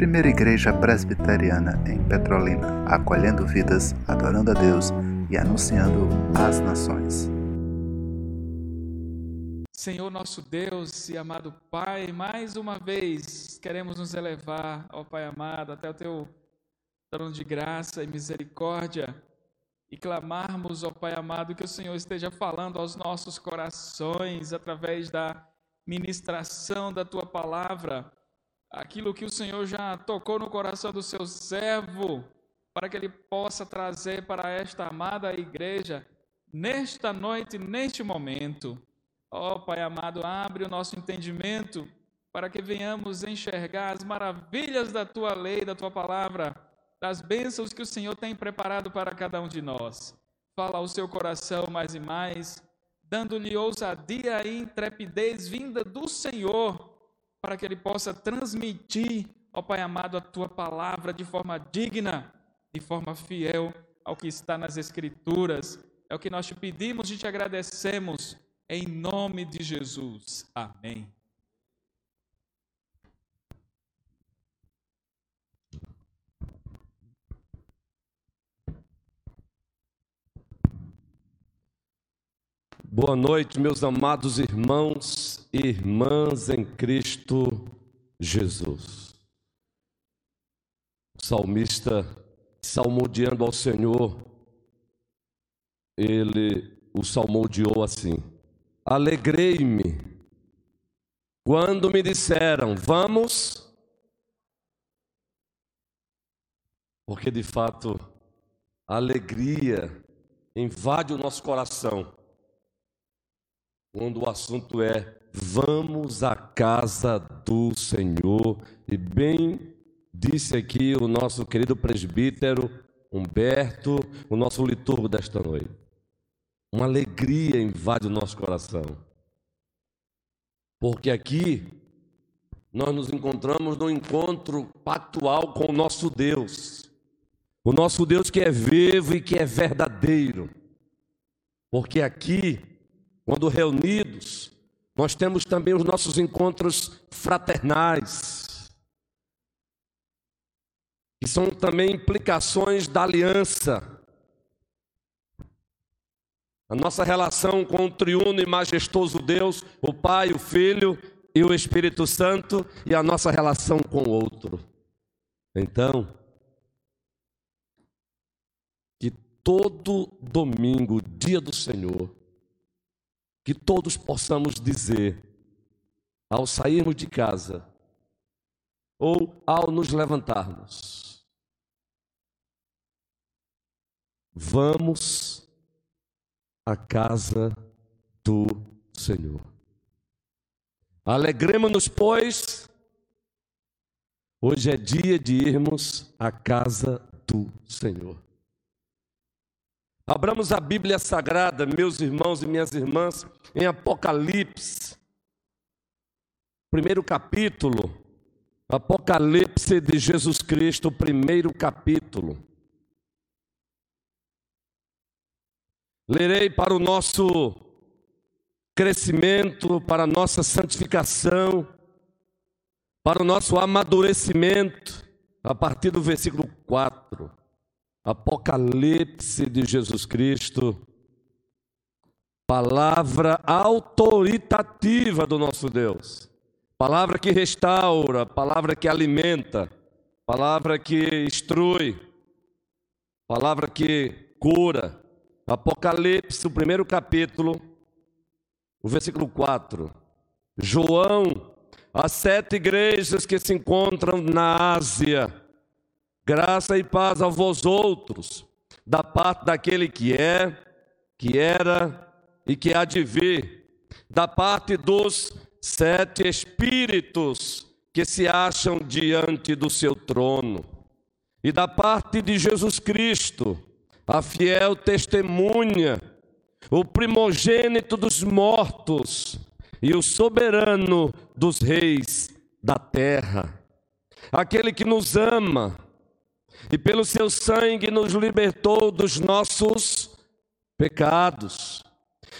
Primeira Igreja Presbiteriana em Petrolina, acolhendo vidas, adorando a Deus e anunciando às nações. Senhor nosso Deus e amado Pai, mais uma vez queremos nos elevar, ó Pai amado, até o teu trono de graça e misericórdia e clamarmos, ó Pai amado, que o Senhor esteja falando aos nossos corações através da ministração da tua palavra, aquilo que o Senhor já tocou no coração do seu servo, para que ele possa trazer para esta amada igreja nesta noite, neste momento. Ó Pai amado, abre o nosso entendimento para que venhamos enxergar as maravilhas da tua lei, da tua palavra das bênçãos que o Senhor tem preparado para cada um de nós. Fala ao seu coração mais e mais, dando-lhe ousadia e intrepidez vinda do Senhor, para que ele possa transmitir, ó Pai amado, a tua palavra de forma digna, de forma fiel ao que está nas Escrituras. É o que nós te pedimos e te agradecemos, em nome de Jesus. Amém. Boa noite, meus amados irmãos e irmãs em Cristo Jesus. O salmista, salmodiando ao Senhor, ele o salmodiou assim: Alegrei-me quando me disseram, vamos, porque de fato a alegria invade o nosso coração quando o assunto é vamos à casa do Senhor. E bem disse aqui o nosso querido presbítero Humberto, o nosso liturgo desta noite. Uma alegria invade o nosso coração. Porque aqui nós nos encontramos no encontro pactual com o nosso Deus. O nosso Deus que é vivo e que é verdadeiro. Porque aqui quando reunidos, nós temos também os nossos encontros fraternais, que são também implicações da aliança. A nossa relação com o triuno e majestoso Deus, o Pai, o Filho e o Espírito Santo, e a nossa relação com o outro. Então, que todo domingo, dia do Senhor, que todos possamos dizer, ao sairmos de casa, ou ao nos levantarmos, vamos à casa do Senhor. Alegremos-nos, pois, hoje é dia de irmos à casa do Senhor. Abramos a Bíblia Sagrada, meus irmãos e minhas irmãs, em Apocalipse, primeiro capítulo, Apocalipse de Jesus Cristo, primeiro capítulo. Lerei para o nosso crescimento, para a nossa santificação, para o nosso amadurecimento, a partir do versículo 4. Apocalipse de Jesus Cristo, palavra autoritativa do nosso Deus, palavra que restaura, palavra que alimenta, palavra que instrui, palavra que cura. Apocalipse, o primeiro capítulo, o versículo 4. João, as sete igrejas que se encontram na Ásia, Graça e paz a vós outros, da parte daquele que é, que era e que há de vir, da parte dos sete espíritos que se acham diante do seu trono, e da parte de Jesus Cristo, a fiel testemunha, o primogênito dos mortos e o soberano dos reis da terra, aquele que nos ama e pelo seu sangue nos libertou dos nossos pecados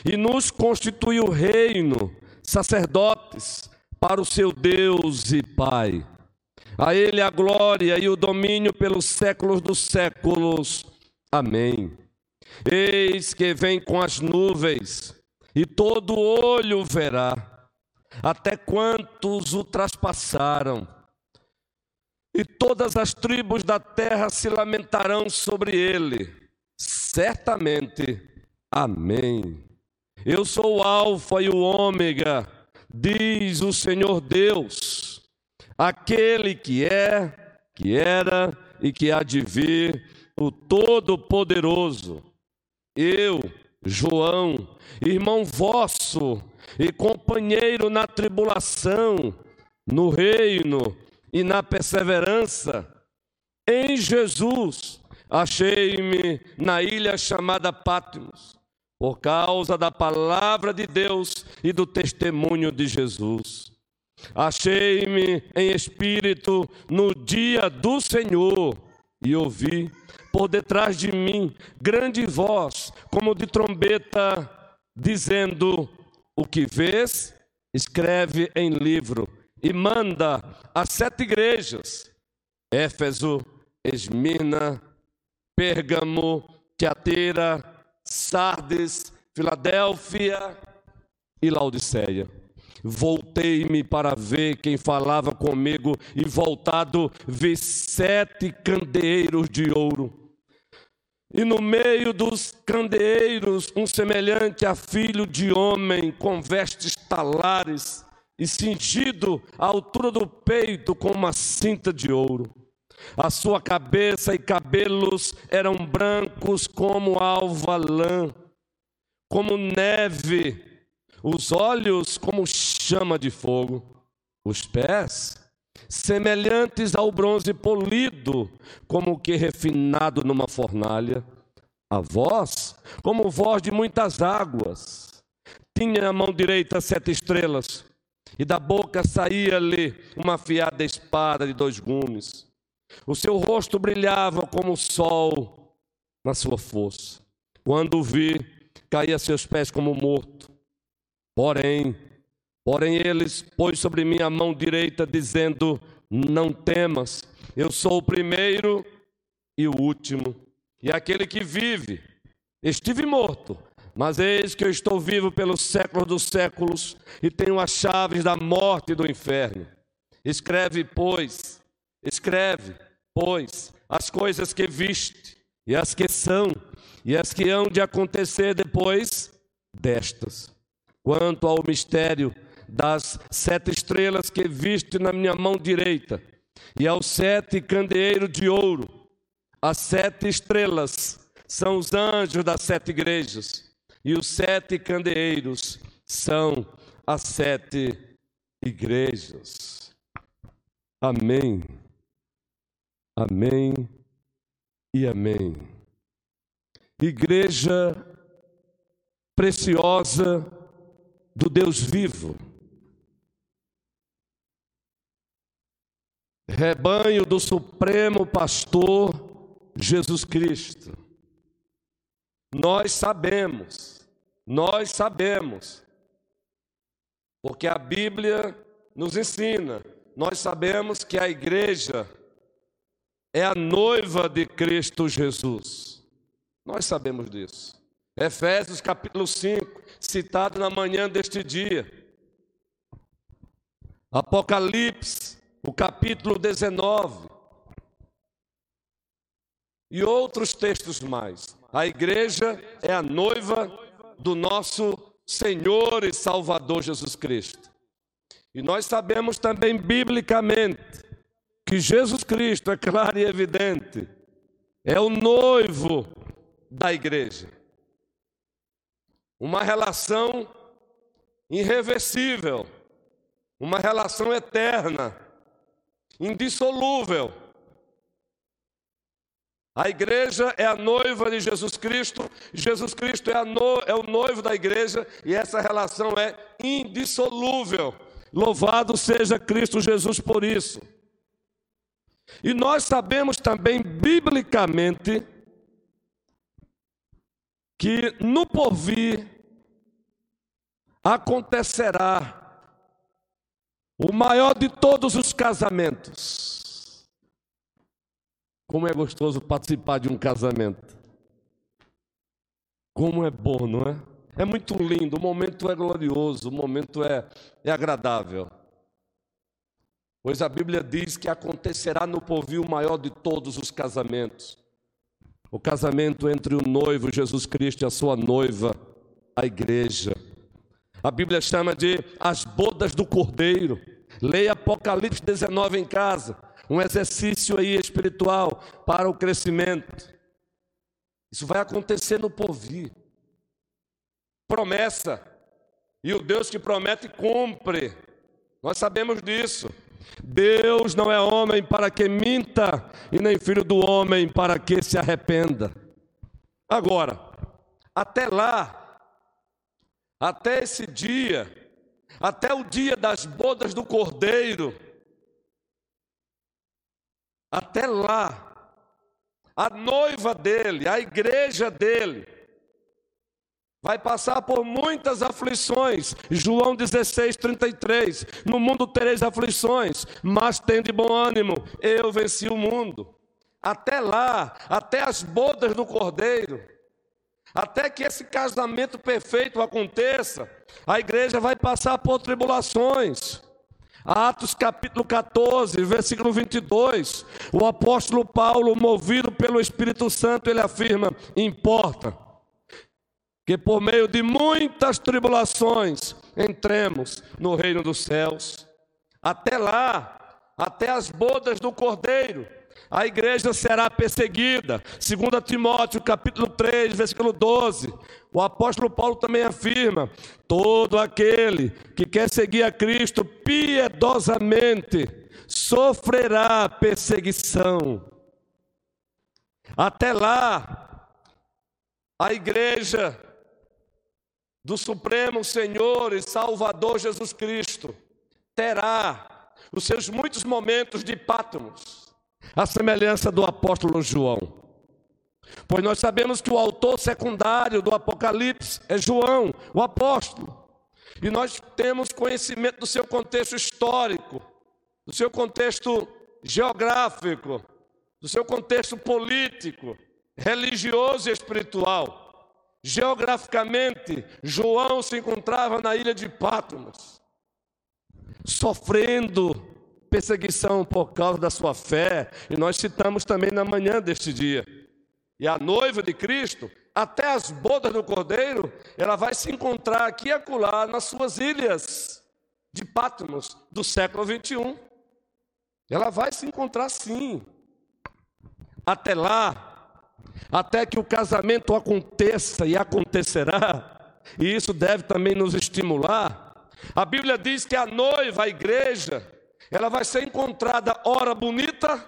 e nos constituiu reino, sacerdotes, para o seu Deus e Pai. A Ele a glória e o domínio pelos séculos dos séculos. Amém. Eis que vem com as nuvens, e todo olho verá, até quantos o traspassaram. E todas as tribos da terra se lamentarão sobre ele. Certamente. Amém. Eu sou o Alfa e o Ômega, diz o Senhor Deus, aquele que é, que era e que há de vir, o Todo-Poderoso. Eu, João, irmão vosso e companheiro na tribulação, no reino e na perseverança, em Jesus, achei-me na ilha chamada Patmos por causa da palavra de Deus e do testemunho de Jesus. Achei-me em espírito no dia do Senhor e ouvi por detrás de mim grande voz, como de trombeta, dizendo: O que vês, escreve em livro e manda às sete igrejas: Éfeso, Esmirna, Pérgamo, Teateira, Sardes, Filadélfia e Laodiceia. Voltei-me para ver quem falava comigo, e voltado vi sete candeeiros de ouro. E no meio dos candeeiros, um semelhante a filho de homem, com vestes talares, e cingido à altura do peito com uma cinta de ouro. A sua cabeça e cabelos eram brancos como alva lã, como neve, os olhos como chama de fogo, os pés semelhantes ao bronze polido, como que refinado numa fornalha, a voz como voz de muitas águas. Tinha na mão direita sete estrelas, e da boca saía-lhe uma afiada espada de dois gumes. O seu rosto brilhava como o sol na sua força. Quando o vi, caí a seus pés como morto. Porém, porém eles pôs sobre mim a mão direita, dizendo: Não temas, eu sou o primeiro e o último, e aquele que vive. Estive morto, mas eis que eu estou vivo pelos séculos dos séculos e tenho as chaves da morte e do inferno. Escreve, pois, Escreve, pois, as coisas que viste, e as que são, e as que hão de acontecer depois destas. Quanto ao mistério das sete estrelas que viste na minha mão direita, e aos sete candeeiros de ouro, as sete estrelas são os anjos das sete igrejas, e os sete candeeiros são as sete igrejas. Amém. Amém e amém. Igreja preciosa do Deus vivo, rebanho do Supremo Pastor Jesus Cristo. Nós sabemos, nós sabemos, porque a Bíblia nos ensina, nós sabemos que a igreja é a noiva de Cristo Jesus. Nós sabemos disso. Efésios capítulo 5, citado na manhã deste dia. Apocalipse, o capítulo 19. E outros textos mais. A igreja é a noiva do nosso Senhor e Salvador Jesus Cristo. E nós sabemos também biblicamente que Jesus Cristo, é claro e evidente, é o noivo da igreja. Uma relação irreversível, uma relação eterna, indissolúvel. A igreja é a noiva de Jesus Cristo, Jesus Cristo é, no, é o noivo da igreja e essa relação é indissolúvel. Louvado seja Cristo Jesus por isso. E nós sabemos também, biblicamente, que no porvir acontecerá O maior de todos os casamentos. Como é gostoso participar de um casamento. Como é bom, não é? É muito lindo, o momento é glorioso, o momento é, é agradável. Pois a Bíblia diz que acontecerá no povil o maior de todos os casamentos. O casamento entre o noivo Jesus Cristo e a sua noiva, a igreja. A Bíblia chama de as bodas do Cordeiro. Leia Apocalipse 19 em casa. Um exercício aí espiritual para o crescimento. Isso vai acontecer no porvir. Promessa. E o Deus que promete cumpre. Nós sabemos disso. Deus não é homem para que minta, e nem filho do homem para que se arrependa. Agora, até lá, até esse dia, até o dia das bodas do cordeiro, até lá, a noiva dele, a igreja dele, vai passar por muitas aflições. João 16, 33. No mundo tereis aflições, mas tem de bom ânimo, eu venci o mundo. Até lá, até as bodas do cordeiro, até que esse casamento perfeito aconteça, a igreja vai passar por tribulações. Atos capítulo 14, versículo 22. O apóstolo Paulo, movido pelo Espírito Santo, ele afirma: importa que por meio de muitas tribulações entremos no reino dos céus. Até lá, até as bodas do Cordeiro, a igreja será perseguida. 2 Timóteo, capítulo 3, versículo 12. O apóstolo Paulo também afirma: todo aquele que quer seguir a Cristo piedosamente sofrerá perseguição. Até lá, a igreja do Supremo Senhor e Salvador Jesus Cristo terá os seus muitos momentos de pátimos, a semelhança do apóstolo João. Pois nós sabemos que o autor secundário do Apocalipse é João, o apóstolo. E nós temos conhecimento do seu contexto histórico, do seu contexto geográfico, do seu contexto político, religioso e espiritual. Geograficamente, João se encontrava na ilha de Patmos, sofrendo perseguição por causa da sua fé, e nós citamos também na manhã deste dia. E a noiva de Cristo, até as bodas do Cordeiro, ela vai se encontrar aqui e acolá nas suas ilhas de Patmos do século 21. Ela vai se encontrar sim. Até lá, até que o casamento aconteça e acontecerá, e isso deve também nos estimular. A Bíblia diz que a noiva, a igreja, ela vai ser encontrada ora bonita,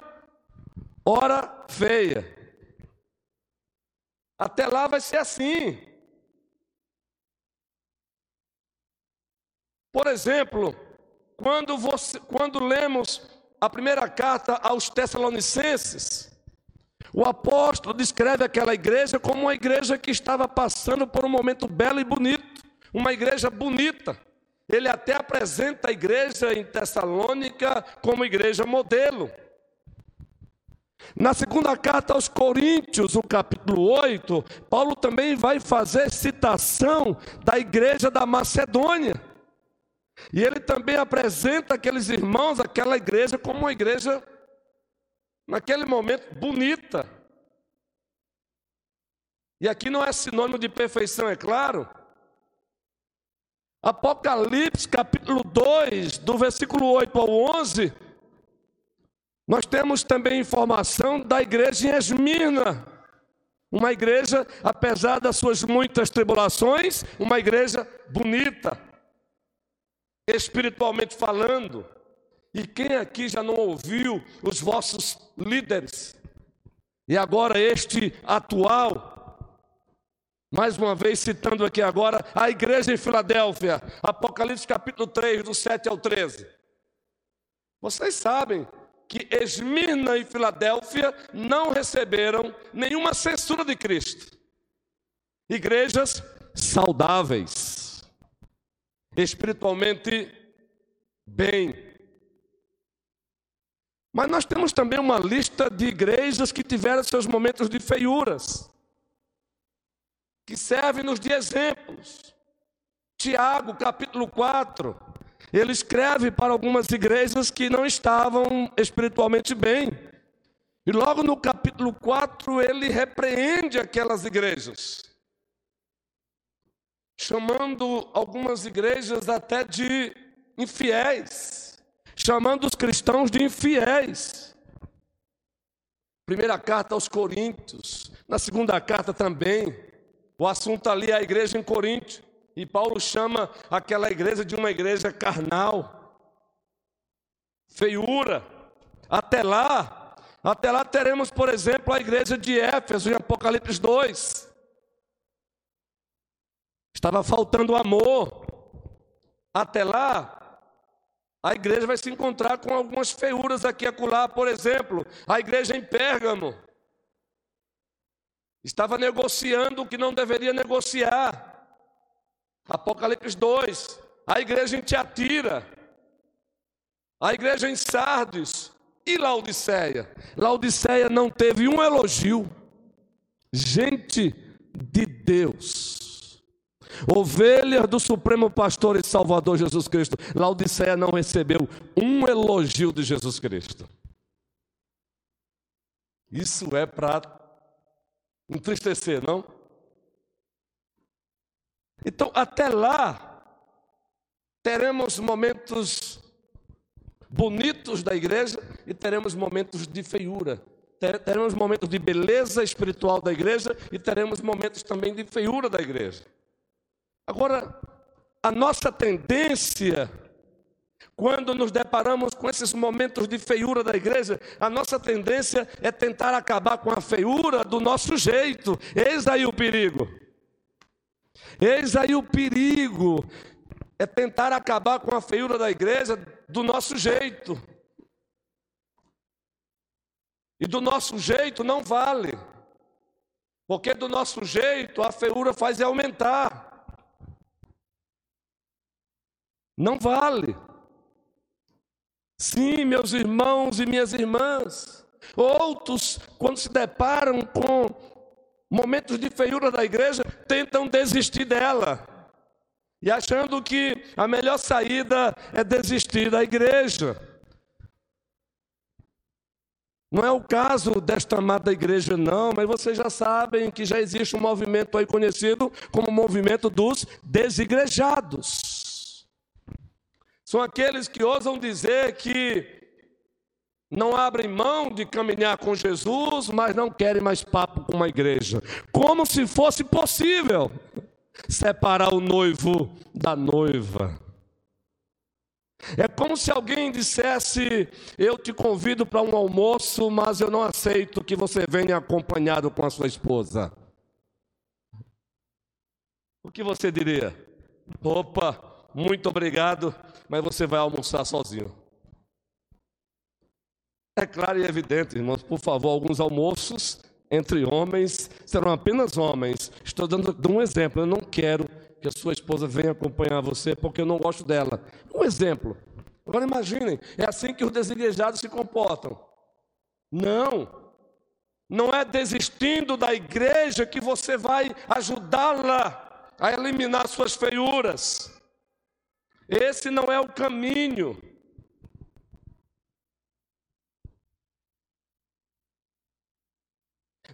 ora feia. Até lá vai ser assim. Por exemplo, quando, você, quando lemos a primeira carta aos Tessalonicenses, o apóstolo descreve aquela igreja como uma igreja que estava passando por um momento belo e bonito, uma igreja bonita. Ele até apresenta a igreja em Tessalônica como igreja modelo. Na segunda carta aos Coríntios, no capítulo 8, Paulo também vai fazer citação da igreja da Macedônia. E ele também apresenta aqueles irmãos, aquela igreja, como uma igreja, naquele momento, bonita. E aqui não é sinônimo de perfeição, é claro. Apocalipse capítulo 2, do versículo 8 ao 11, nós temos também informação da igreja em Esmirna. Uma igreja, apesar das suas muitas tribulações, uma igreja bonita, espiritualmente falando. E quem aqui já não ouviu os vossos líderes? E agora este atual, mais uma vez citando aqui agora, a igreja em Filadélfia, Apocalipse capítulo 3, do 7 ao 13. Vocês sabem que Esmirna e Filadélfia não receberam nenhuma censura de Cristo. Igrejas saudáveis, espiritualmente bem. Mas nós temos também uma lista de igrejas que tiveram seus momentos de feiuras, que servem-nos de exemplos. Tiago, capítulo 4, ele escreve para algumas igrejas que não estavam espiritualmente bem. E logo no capítulo 4, ele repreende aquelas igrejas, chamando algumas igrejas até de infiéis, chamando os cristãos de infiéis. Primeira carta aos Coríntios, na segunda carta também, o assunto ali é a igreja em Corinto, e Paulo chama aquela igreja de uma igreja carnal, feiura. Até lá, até lá teremos, por exemplo, a igreja de Éfeso em Apocalipse 2. Estava faltando amor. Até lá, a igreja vai se encontrar com algumas feiuras aqui e acolá. Por exemplo, a igreja em Pérgamo estava negociando o que não deveria negociar. Apocalipse 2. A igreja em Tiatira. A igreja em Sardes. E Laodiceia. Laodiceia não teve um elogio. Gente de Deus ovelhas do Supremo Pastor e Salvador Jesus Cristo. Laodiceia não recebeu um elogio de Jesus Cristo. Isso é para entristecer, não? Então, até lá, teremos momentos bonitos da igreja e teremos momentos de feiura. Teremos momentos de beleza espiritual da igreja e teremos momentos também de feiura da igreja. Agora, a nossa tendência, quando nos deparamos com esses momentos de feiura da igreja, a nossa tendência é tentar acabar com a feiura do nosso jeito. Eis aí o perigo. Eis aí o perigo. É tentar acabar com a feiura da igreja do nosso jeito. E do nosso jeito não vale. Porque do nosso jeito a feiura faz aumentar. Não vale. Sim, meus irmãos e minhas irmãs, outros, quando se deparam com momentos de feiura da igreja, tentam desistir dela. E achando que a melhor saída é desistir da igreja. Não é o caso desta amada igreja, não, mas vocês já sabem que já existe um movimento aí conhecido como o movimento dos desigrejados. São aqueles que ousam dizer que não abrem mão de caminhar com Jesus, mas não querem mais papo com uma igreja. Como se fosse possível separar o noivo da noiva. É como se alguém dissesse: Eu te convido para um almoço, mas eu não aceito que você venha acompanhado com a sua esposa. O que você diria? Opa, muito obrigado, mas você vai almoçar sozinho. É claro e evidente, irmãos, por favor, alguns almoços entre homens serão apenas homens. Estou dando, um exemplo, eu não quero que a sua esposa venha acompanhar você porque eu não gosto dela. Um exemplo. Agora imaginem, é assim que os desigrejados se comportam. Não. Não é desistindo da igreja que você vai ajudá-la a eliminar suas feiuras. Esse não é o caminho.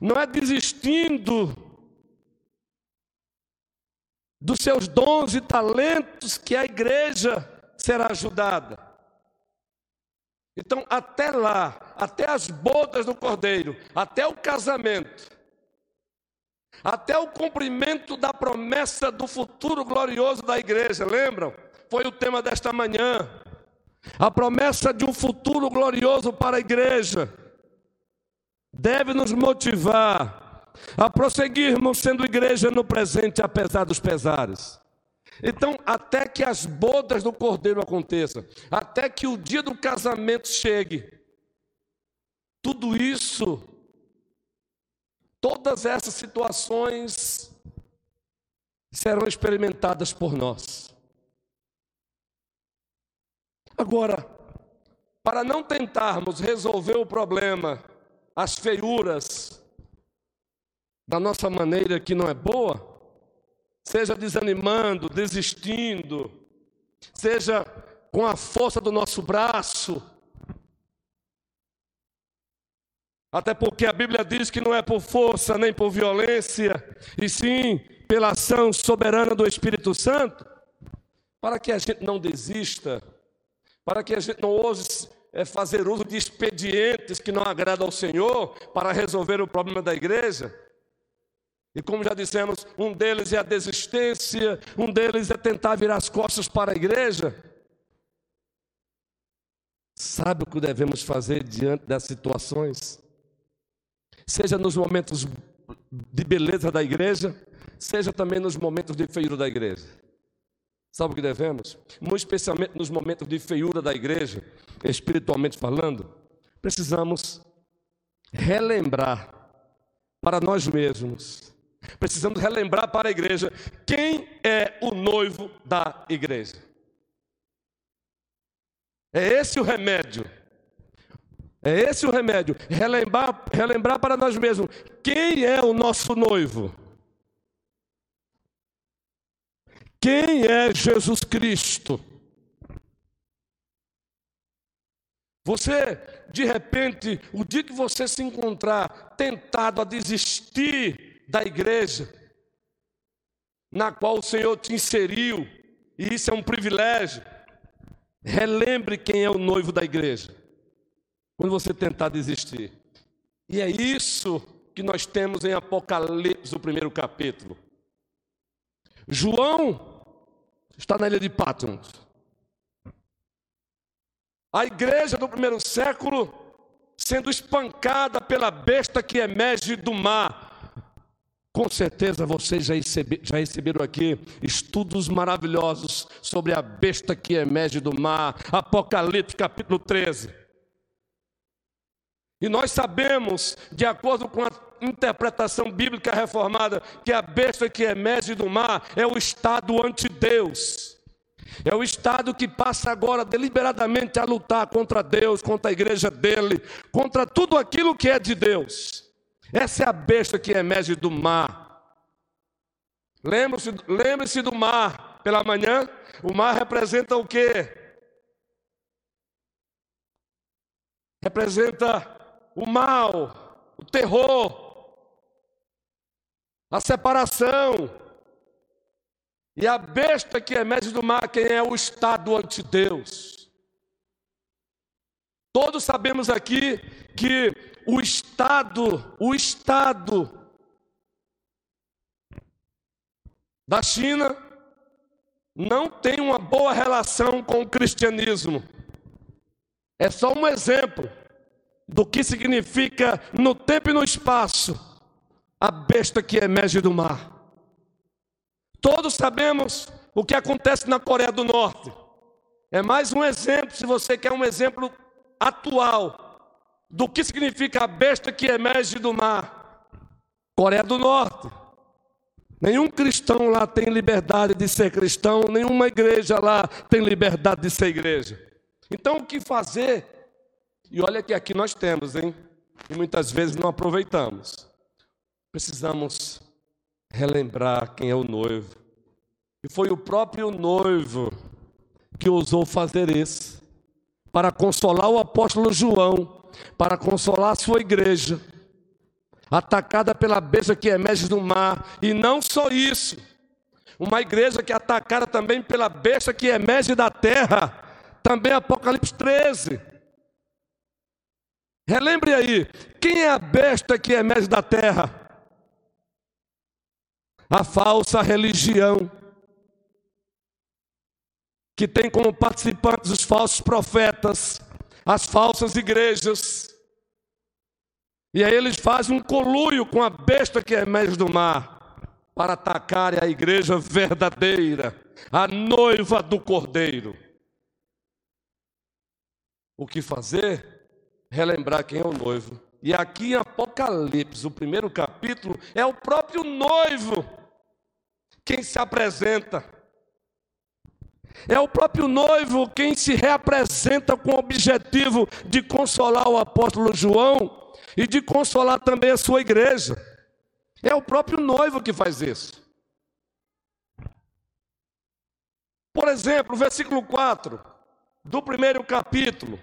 Não é desistindo dos seus dons e talentos que a igreja será ajudada. Então, até lá, até as bodas do cordeiro, até o casamento, até o cumprimento da promessa do futuro glorioso da igreja, lembram? Foi o tema desta manhã. A promessa de um futuro glorioso para a igreja deve nos motivar a prosseguirmos sendo igreja no presente, apesar dos pesares. Então, até que as bodas do cordeiro aconteçam, até que o dia do casamento chegue, tudo isso, todas essas situações serão experimentadas por nós. Agora, para não tentarmos resolver o problema, as feiuras, da nossa maneira que não é boa, seja desanimando, desistindo, seja com a força do nosso braço, Até porque a Bíblia diz que não é por força nem por violência, e sim pela ação soberana do Espírito Santo, para que a gente não desista, para que a gente não ouse é, fazer uso de expedientes que não agradam ao Senhor para resolver o problema da igreja. E como já dissemos, um deles é a desistência, um deles é tentar virar as costas para a igreja. Sabe o que devemos fazer diante das situações? seja nos momentos de beleza da igreja, seja também nos momentos de feiura da igreja. Sabe o que devemos? Muito especialmente nos momentos de feiura da igreja, espiritualmente falando, precisamos relembrar para nós mesmos, precisamos relembrar para a igreja quem é o noivo da igreja. É esse o remédio é esse o remédio. Relembrar, relembrar para nós mesmos quem é o nosso noivo. Quem é Jesus Cristo? Você, de repente, o dia que você se encontrar tentado a desistir da igreja, na qual o Senhor te inseriu, e isso é um privilégio, relembre quem é o noivo da igreja quando você tentar desistir. E é isso que nós temos em Apocalipse, o primeiro capítulo. João está na ilha de Patmos. A igreja do primeiro século sendo espancada pela besta que emerge do mar. Com certeza vocês já, já receberam aqui estudos maravilhosos sobre a besta que emerge do mar. Apocalipse capítulo 13. E nós sabemos, de acordo com a interpretação bíblica reformada, que a besta que emerge do mar é o estado anti-Deus. É o estado que passa agora deliberadamente a lutar contra Deus, contra a igreja dele, contra tudo aquilo que é de Deus. Essa é a besta que emerge do mar. Lembre-se lembre do mar pela manhã. O mar representa o quê? Representa o mal, o terror, a separação. E a besta que emerge do mar, quem é o Estado ante Deus. Todos sabemos aqui que o Estado, o Estado da China não tem uma boa relação com o cristianismo. É só um exemplo do que significa no tempo e no espaço a besta que emerge do mar. Todos sabemos o que acontece na Coreia do Norte. É mais um exemplo, se você quer um exemplo atual, do que significa a besta que emerge do mar. Coreia do Norte. Nenhum cristão lá tem liberdade de ser cristão, nenhuma igreja lá tem liberdade de ser igreja. Então, o que fazer e olha que aqui nós temos, hein? E muitas vezes não aproveitamos. Precisamos relembrar quem é o noivo. E foi o próprio noivo que ousou fazer isso, para consolar o apóstolo João, para consolar a sua igreja, atacada pela besta que emerge do mar, e não só isso, uma igreja que é atacada também pela besta que emerge da terra, também Apocalipse 13. Relembre aí, quem é a besta que emerge da terra? A falsa religião, que tem como participantes os falsos profetas, as falsas igrejas. E aí eles fazem um colúrio com a besta que emerge do mar, para atacar a igreja verdadeira, a noiva do cordeiro. O que fazer? relembrar quem é o noivo. E aqui em Apocalipse, o primeiro capítulo, é o próprio noivo quem se apresenta. É o próprio noivo quem se reapresenta com o objetivo de consolar o apóstolo João e de consolar também a sua igreja. É o próprio noivo que faz isso. Por exemplo, versículo 4 do primeiro capítulo.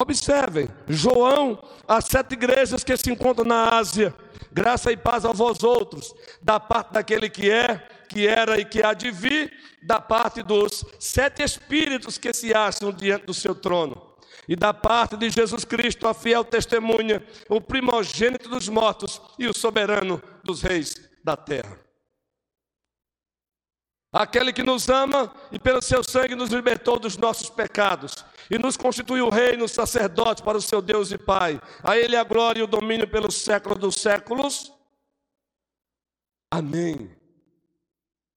Observem, João, as sete igrejas que se encontram na Ásia, graça e paz a vós outros, da parte daquele que é, que era e que há de vir, da parte dos sete espíritos que se acham diante do seu trono, e da parte de Jesus Cristo, a fiel testemunha, o primogênito dos mortos e o soberano dos reis da terra. Aquele que nos ama e pelo seu sangue nos libertou dos nossos pecados e nos constituiu reino, sacerdote para o seu Deus e Pai. A Ele a glória e o domínio pelos séculos dos séculos. Amém.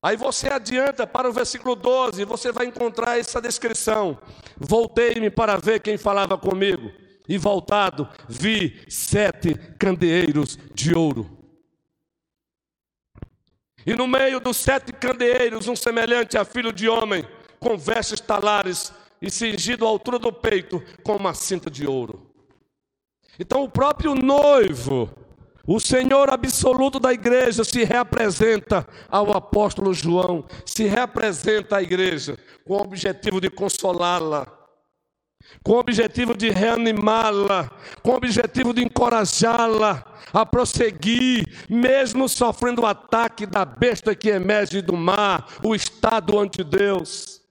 Aí você adianta para o versículo 12, você vai encontrar essa descrição. Voltei-me para ver quem falava comigo, e voltado, vi sete candeeiros de ouro. E no meio dos sete candeeiros, um semelhante a filho de homem, com vestes talares e cingido à altura do peito com uma cinta de ouro. Então, o próprio noivo, o Senhor absoluto da igreja, se reapresenta ao apóstolo João, se reapresenta à igreja com o objetivo de consolá-la, com o objetivo de reanimá-la, com o objetivo de encorajá-la a prosseguir, mesmo sofrendo o ataque da besta que emerge do mar, o estado ante Deus.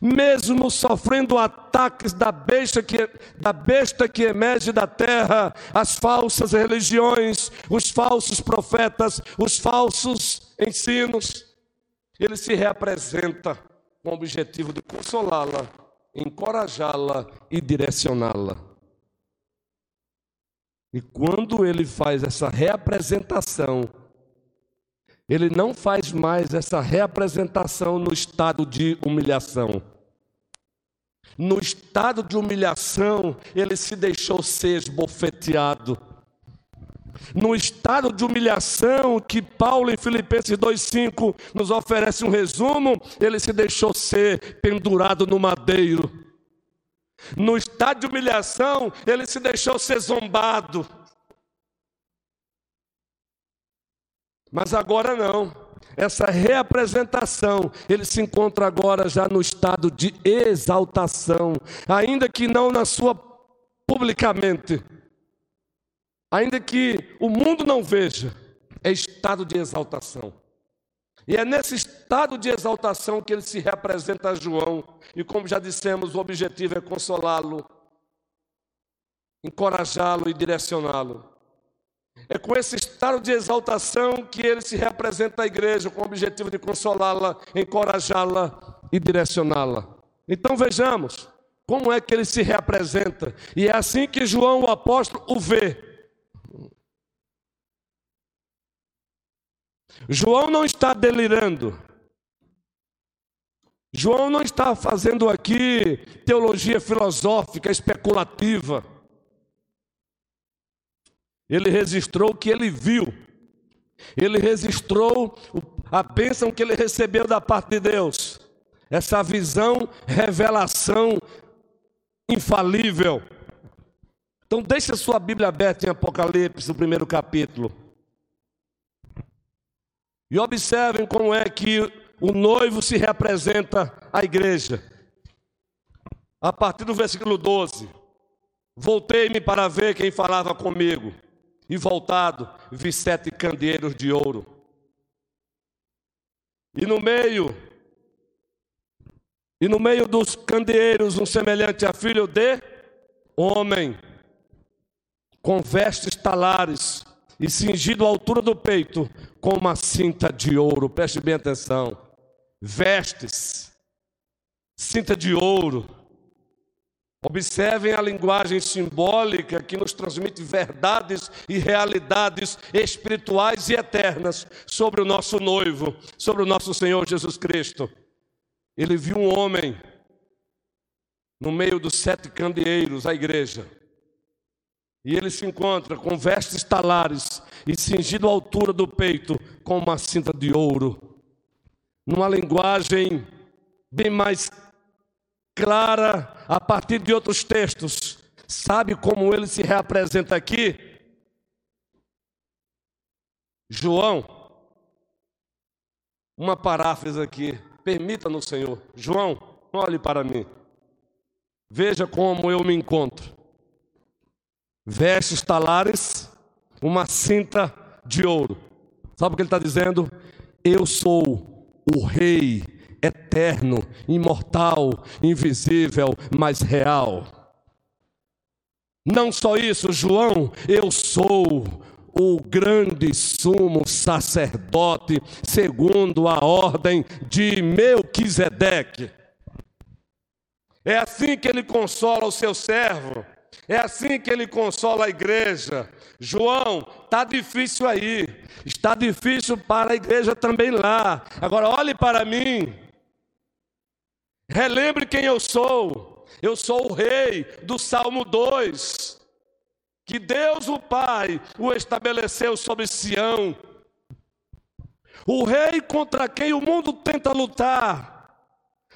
Mesmo sofrendo ataques da besta, que, da besta que emerge da terra, as falsas religiões, os falsos profetas, os falsos ensinos, ele se reapresenta com o objetivo de consolá-la, encorajá-la e direcioná-la. E quando ele faz essa reapresentação, ele não faz mais essa reapresentação no estado de humilhação. No estado de humilhação, ele se deixou ser esbofeteado. No estado de humilhação que Paulo em Filipenses 2,5 nos oferece um resumo, ele se deixou ser pendurado no madeiro. No estado de humilhação, ele se deixou ser zombado. Mas agora não. Essa reapresentação, ele se encontra agora já no estado de exaltação, ainda que não na sua publicamente, ainda que o mundo não veja, é estado de exaltação. E é nesse estado de exaltação que ele se reapresenta a João, e como já dissemos, o objetivo é consolá-lo, encorajá-lo e direcioná-lo. É com esse estado de exaltação que ele se representa à igreja, com o objetivo de consolá-la, encorajá-la e direcioná-la. Então vejamos como é que ele se representa. E é assim que João, o apóstolo, o vê. João não está delirando. João não está fazendo aqui teologia filosófica especulativa. Ele registrou o que ele viu. Ele registrou a bênção que ele recebeu da parte de Deus. Essa visão, revelação infalível. Então deixe a sua Bíblia aberta em Apocalipse, no primeiro capítulo. E observem como é que o noivo se representa à igreja. A partir do versículo 12. Voltei-me para ver quem falava comigo. E voltado, vi sete candeeiros de ouro. E no meio, e no meio dos candeeiros, um semelhante a filho de homem, com vestes talares e cingido à altura do peito, com uma cinta de ouro. Preste bem atenção. Vestes, cinta de ouro, Observem a linguagem simbólica que nos transmite verdades e realidades espirituais e eternas sobre o nosso noivo, sobre o nosso Senhor Jesus Cristo. Ele viu um homem no meio dos sete candeeiros, a igreja. E ele se encontra com vestes talares e cingido à altura do peito com uma cinta de ouro. Numa linguagem bem mais clara a partir de outros textos. Sabe como ele se reapresenta aqui? João, uma paráfrase aqui, permita-nos, Senhor. João, olhe para mim. Veja como eu me encontro vestes talares, uma cinta de ouro. Sabe o que ele está dizendo? Eu sou o Rei eterno, imortal, invisível, mas real. Não só isso, João, eu sou o grande sumo sacerdote, segundo a ordem de Melquisedeque. É assim que ele consola o seu servo. É assim que ele consola a igreja. João, está difícil aí, está difícil para a igreja também lá. Agora olhe para mim, relembre quem eu sou. Eu sou o rei do Salmo 2, que Deus o Pai o estabeleceu sobre Sião. O rei contra quem o mundo tenta lutar,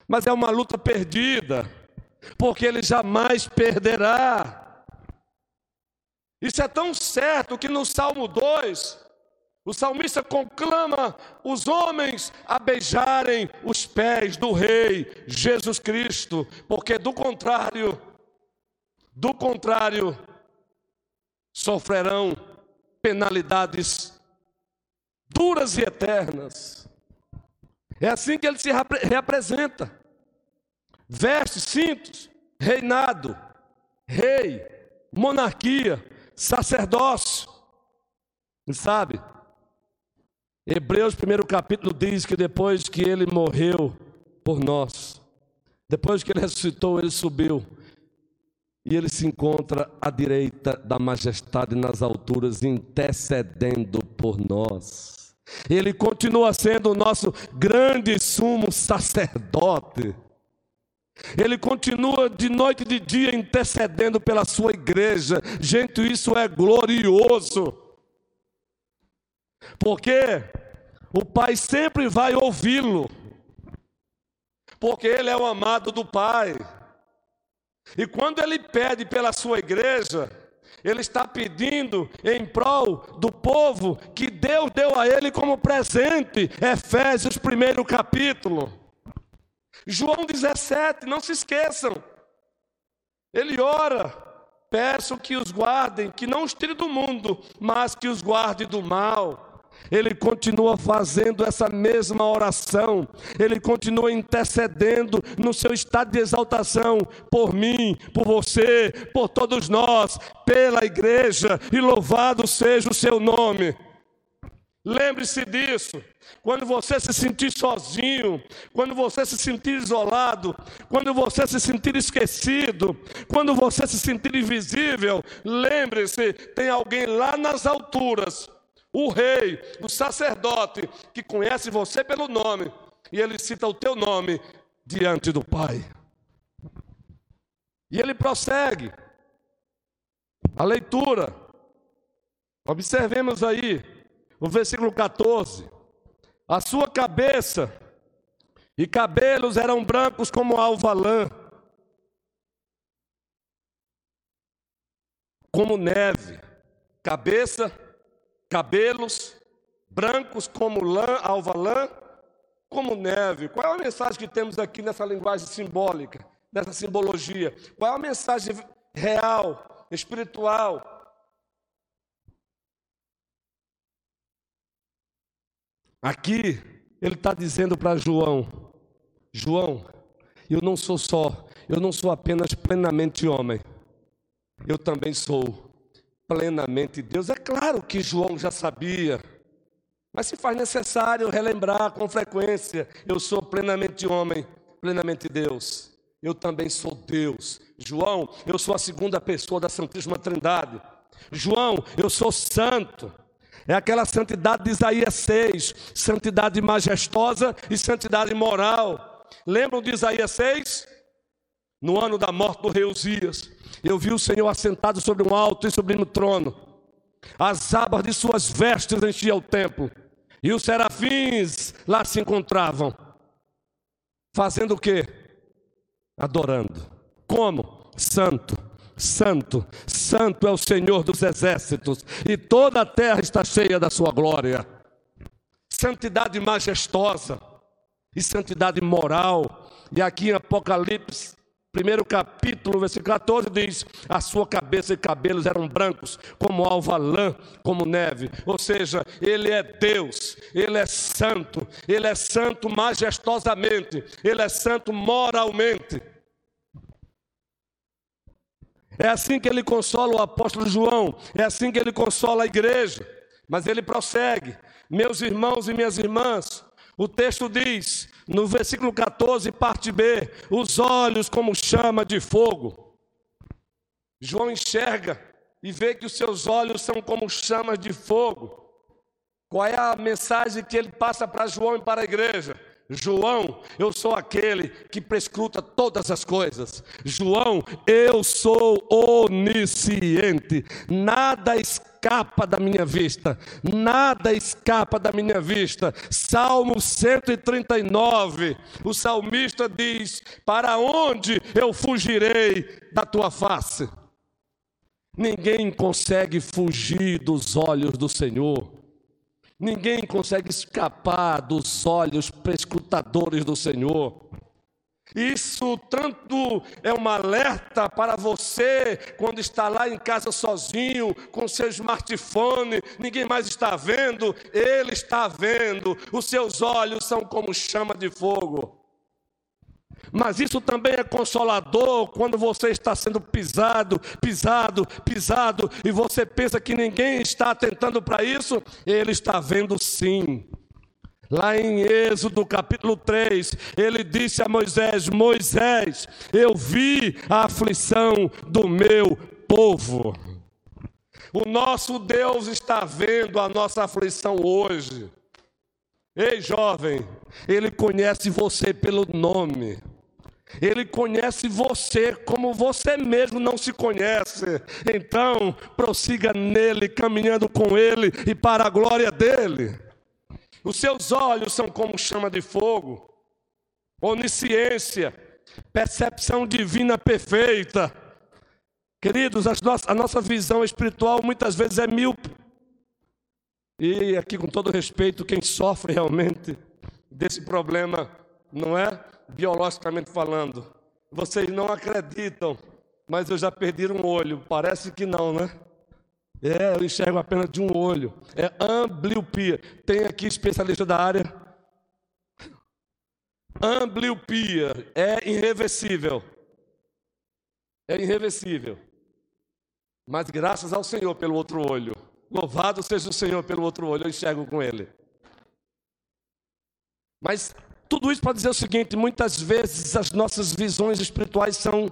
mas é uma luta perdida porque ele jamais perderá. Isso é tão certo que no Salmo 2, o salmista conclama os homens a beijarem os pés do Rei Jesus Cristo, porque do contrário, do contrário, sofrerão penalidades duras e eternas. É assim que ele se representa vestes, cintos, reinado, rei, monarquia, sacerdócio. E sabe? Hebreus, primeiro capítulo, diz que depois que ele morreu por nós, depois que ele ressuscitou, ele subiu. E ele se encontra à direita da majestade nas alturas, intercedendo por nós. Ele continua sendo o nosso grande sumo sacerdote. Ele continua de noite e de dia intercedendo pela sua igreja. Gente, isso é glorioso. Porque o Pai sempre vai ouvi-lo. Porque ele é o amado do Pai. E quando ele pede pela sua igreja, ele está pedindo em prol do povo que Deus deu a ele como presente. Efésios, primeiro capítulo. João 17, não se esqueçam. Ele ora, peço que os guardem, que não os tire do mundo, mas que os guarde do mal. Ele continua fazendo essa mesma oração, ele continua intercedendo no seu estado de exaltação por mim, por você, por todos nós, pela igreja, e louvado seja o seu nome. Lembre-se disso. Quando você se sentir sozinho, quando você se sentir isolado, quando você se sentir esquecido, quando você se sentir invisível, lembre-se: tem alguém lá nas alturas, o rei, o sacerdote, que conhece você pelo nome, e ele cita o teu nome diante do Pai. E ele prossegue. A leitura. Observemos aí o versículo 14. A sua cabeça e cabelos eram brancos como alva lã, como neve. Cabeça, cabelos brancos como lã, alva lã, como neve. Qual é a mensagem que temos aqui nessa linguagem simbólica, nessa simbologia? Qual é a mensagem real, espiritual, Aqui ele está dizendo para João: João, eu não sou só, eu não sou apenas plenamente homem, eu também sou plenamente Deus. É claro que João já sabia, mas se faz necessário relembrar com frequência: eu sou plenamente homem, plenamente Deus. Eu também sou Deus. João, eu sou a segunda pessoa da Santíssima Trindade. João, eu sou santo. É aquela santidade de Isaías 6, santidade majestosa e santidade moral. Lembram de Isaías 6? no ano da morte do rei Uzias, eu vi o Senhor assentado sobre um alto e sublime trono. As abas de suas vestes enchiam o templo, e os serafins lá se encontravam, fazendo o quê? Adorando. Como? Santo, santo, santo é o Senhor dos exércitos, e toda a terra está cheia da sua glória. Santidade majestosa e santidade moral. E aqui em Apocalipse primeiro capítulo, versículo 14 diz: A sua cabeça e cabelos eram brancos, como alva lã, como neve. Ou seja, ele é Deus, ele é santo, ele é santo majestosamente, ele é santo moralmente. É assim que ele consola o apóstolo João, é assim que ele consola a igreja. Mas ele prossegue: Meus irmãos e minhas irmãs, o texto diz: no versículo 14, parte B, os olhos como chama de fogo. João enxerga e vê que os seus olhos são como chamas de fogo. Qual é a mensagem que ele passa para João e para a igreja? João, eu sou aquele que prescruta todas as coisas. João, eu sou onisciente. Nada escapa da minha vista. Nada escapa da minha vista. Salmo 139. O salmista diz: Para onde eu fugirei da tua face? Ninguém consegue fugir dos olhos do Senhor. Ninguém consegue escapar dos olhos prescrutadores do Senhor. Isso tanto é um alerta para você quando está lá em casa sozinho, com seu smartphone, ninguém mais está vendo, ele está vendo, os seus olhos são como chama de fogo. Mas isso também é consolador quando você está sendo pisado, pisado, pisado, e você pensa que ninguém está atentando para isso, ele está vendo sim. Lá em Êxodo capítulo 3, ele disse a Moisés: Moisés, eu vi a aflição do meu povo. O nosso Deus está vendo a nossa aflição hoje. Ei, jovem, ele conhece você pelo nome. Ele conhece você como você mesmo não se conhece. Então, prossiga nele, caminhando com ele e para a glória dele. Os seus olhos são como chama de fogo, onisciência, percepção divina perfeita. Queridos, a nossa visão espiritual muitas vezes é míope. E aqui, com todo respeito, quem sofre realmente desse problema, não é? Biologicamente falando. Vocês não acreditam, mas eu já perdi um olho. Parece que não, né? É, eu enxergo apenas de um olho. É ambliopia. Tem aqui especialista da área. Ambliopia é irreversível. É irreversível. Mas graças ao Senhor pelo outro olho. Louvado seja o Senhor pelo outro olho, eu enxergo com ele. Mas tudo isso para dizer o seguinte: muitas vezes as nossas visões espirituais são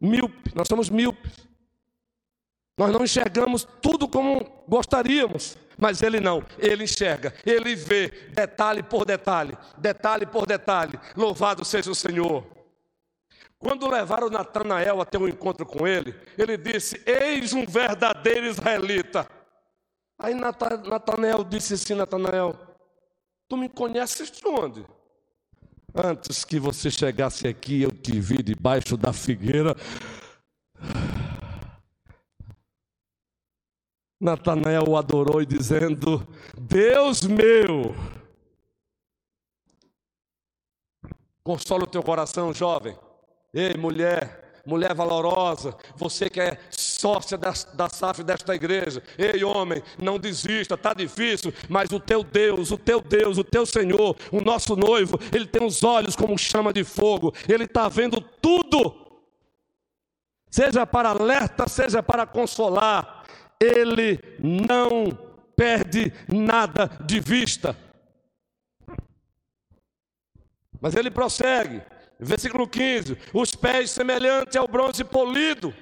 míopes, nós somos míopes. Nós não enxergamos tudo como gostaríamos, mas ele não, ele enxerga, ele vê detalhe por detalhe, detalhe por detalhe. Louvado seja o Senhor. Quando levaram Natanael até um encontro com ele, ele disse: Eis um verdadeiro israelita. Aí Natanael disse assim: Natanael, tu me conheces de onde? Antes que você chegasse aqui, eu te vi debaixo da figueira. Natanael o adorou e dizendo: Deus meu, consola o teu coração, jovem. Ei, mulher, mulher valorosa, você que é sócia da, da SAF desta igreja. Ei, homem, não desista, está difícil, mas o teu Deus, o teu Deus, o teu Senhor, o nosso noivo, ele tem os olhos como chama de fogo, ele está vendo tudo, seja para alerta, seja para consolar, ele não perde nada de vista. Mas ele prossegue, versículo 15: os pés semelhantes ao bronze polido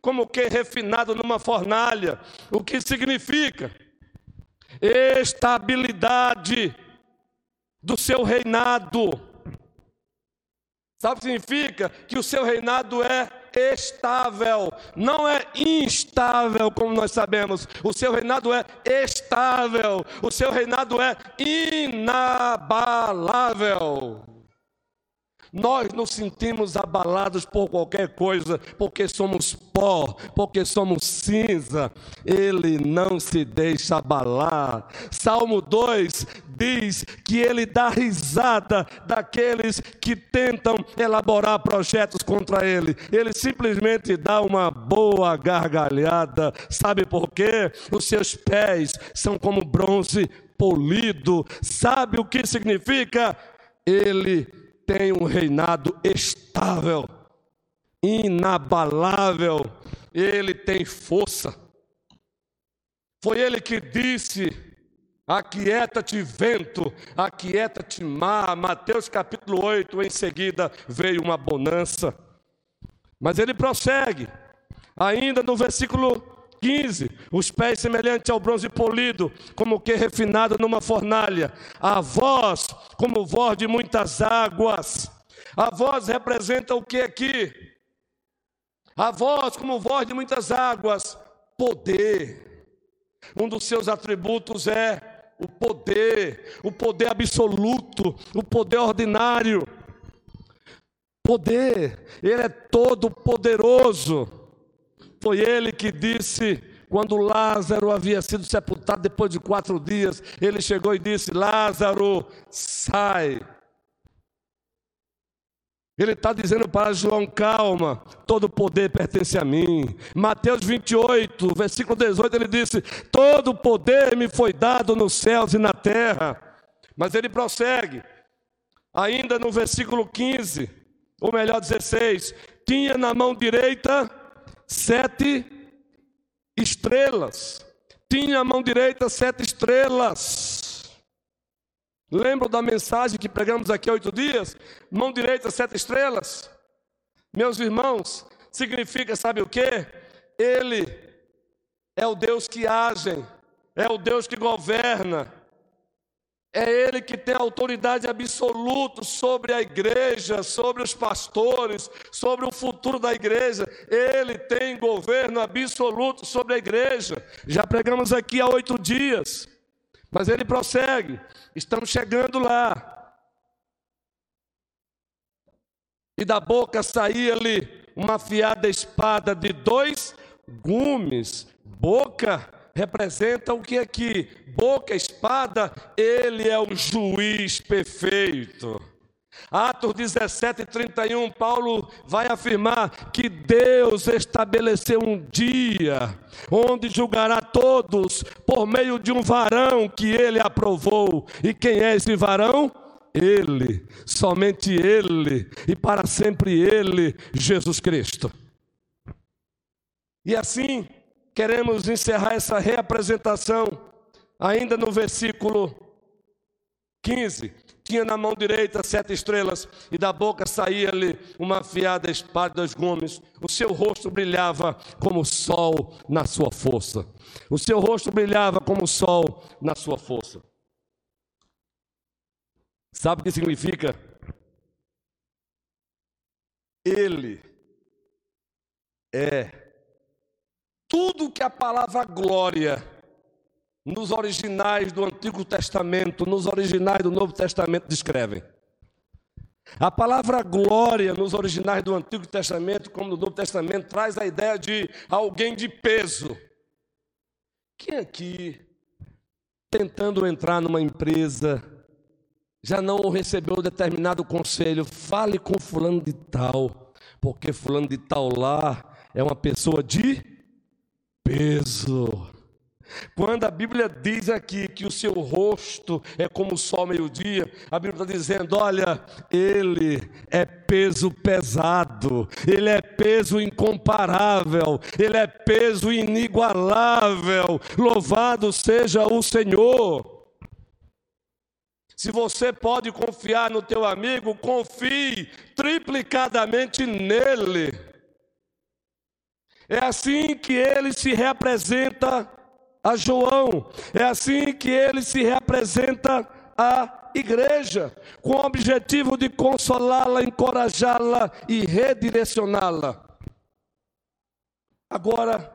como que refinado numa fornalha. O que significa? Estabilidade do seu reinado. Sabe o que significa? Que o seu reinado é estável, não é instável, como nós sabemos. O seu reinado é estável, o seu reinado é inabalável. Nós nos sentimos abalados por qualquer coisa, porque somos pó, porque somos cinza. Ele não se deixa abalar. Salmo 2 diz que ele dá risada daqueles que tentam elaborar projetos contra ele. Ele simplesmente dá uma boa gargalhada. Sabe por quê? Os seus pés são como bronze polido. Sabe o que significa? Ele tem um reinado estável, inabalável, ele tem força. Foi ele que disse: Aquieta-te, vento, aquieta-te, mar. Mateus capítulo 8, em seguida veio uma bonança. Mas ele prossegue, ainda no versículo 15, os pés semelhantes ao bronze polido, como que refinado numa fornalha, a voz como voz de muitas águas. A voz representa o que aqui? A voz como voz de muitas águas, poder. Um dos seus atributos é o poder, o poder absoluto, o poder ordinário. Poder, ele é todo poderoso. Foi ele que disse, quando Lázaro havia sido sepultado depois de quatro dias, ele chegou e disse: Lázaro, sai. Ele está dizendo para João: calma, todo poder pertence a mim. Mateus 28, versículo 18, ele disse: todo poder me foi dado nos céus e na terra. Mas ele prossegue, ainda no versículo 15, ou melhor, 16: tinha na mão direita sete estrelas. Tinha a mão direita sete estrelas. Lembra da mensagem que pregamos aqui há oito dias? Mão direita, sete estrelas. Meus irmãos, significa, sabe o que? Ele é o Deus que age, é o Deus que governa, é Ele que tem autoridade absoluta sobre a igreja, sobre os pastores, sobre o futuro da igreja. Ele tem governo absoluto sobre a igreja. Já pregamos aqui há oito dias, mas ele prossegue. Estamos chegando lá. E da boca saía-lhe uma afiada espada de dois gumes. Boca representa o que aqui? Boca, espada, ele é o juiz perfeito. Atos 17, 31, Paulo vai afirmar que Deus estabeleceu um dia onde julgará todos por meio de um varão que ele aprovou. E quem é esse varão? Ele, somente Ele, e para sempre Ele, Jesus Cristo. E assim, queremos encerrar essa reapresentação, ainda no versículo 15. Tinha na mão direita sete estrelas, e da boca saía-lhe uma afiada espada dos gumes. O seu rosto brilhava como o sol na sua força. O seu rosto brilhava como o sol na sua força. Sabe o que significa? Ele é tudo que a palavra glória nos originais do Antigo Testamento, nos originais do Novo Testamento descrevem. A palavra glória nos originais do Antigo Testamento, como no Novo Testamento, traz a ideia de alguém de peso. Quem aqui, tentando entrar numa empresa, já não recebeu determinado conselho? Fale com fulano de tal, porque fulano de tal lá é uma pessoa de peso. Quando a Bíblia diz aqui que o seu rosto é como o sol meio-dia, a Bíblia está dizendo: olha, ele é peso pesado, ele é peso incomparável, ele é peso inigualável. Louvado seja o Senhor. Se você pode confiar no teu amigo, confie triplicadamente nele. É assim que ele se representa a João, é assim que ele se representa a igreja, com o objetivo de consolá-la, encorajá-la e redirecioná-la. Agora,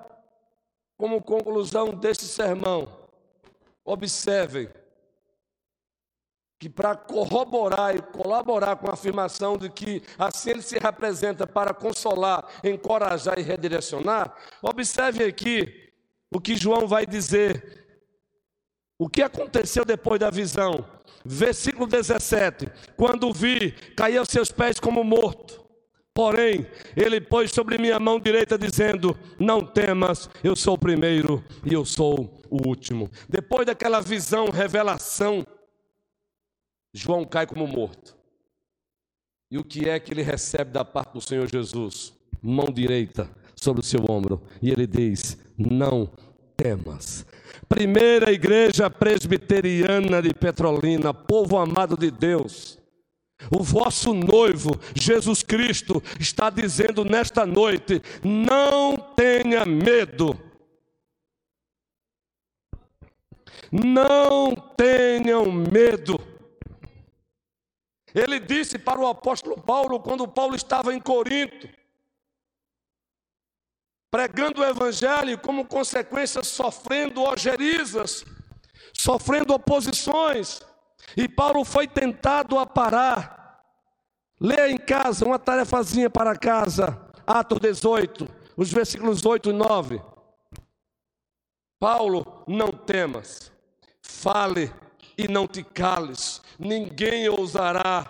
como conclusão deste sermão, observem que para corroborar e colaborar com a afirmação de que assim ele se representa para consolar, encorajar e redirecionar, observe aqui o que João vai dizer. O que aconteceu depois da visão? Versículo 17: Quando vi, caí aos seus pés como morto. Porém, ele pôs sobre minha mão direita, dizendo: Não temas, eu sou o primeiro e eu sou o último. Depois daquela visão, revelação, João cai como morto. E o que é que ele recebe da parte do Senhor Jesus? Mão direita sobre o seu ombro. E ele diz: Não temas. Primeira igreja presbiteriana de Petrolina, povo amado de Deus. O vosso noivo, Jesus Cristo, está dizendo nesta noite: não tenha medo. Não tenham medo. Ele disse para o apóstolo Paulo, quando Paulo estava em Corinto, pregando o evangelho, como consequência, sofrendo ogerizas, sofrendo oposições, e Paulo foi tentado a parar. Leia em casa uma tarefazinha para casa, Atos 18, os versículos 8 e 9. Paulo, não temas, fale e não te cales, ninguém ousará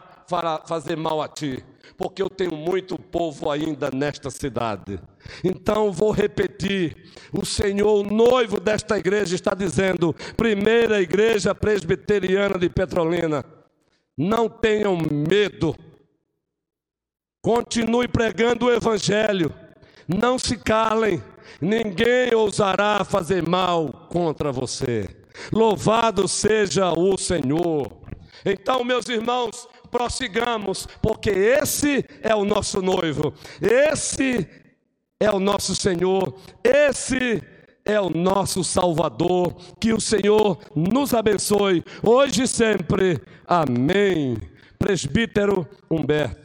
fazer mal a ti, porque eu tenho muito povo ainda nesta cidade. Então vou repetir: o Senhor, o noivo desta igreja, está dizendo, primeira igreja presbiteriana de Petrolina, não tenham medo, continue pregando o Evangelho, não se calem, ninguém ousará fazer mal contra você. Louvado seja o Senhor. Então, meus irmãos, prossigamos, porque esse é o nosso noivo, esse é o nosso Senhor, esse é o nosso Salvador. Que o Senhor nos abençoe, hoje e sempre. Amém. Presbítero Humberto.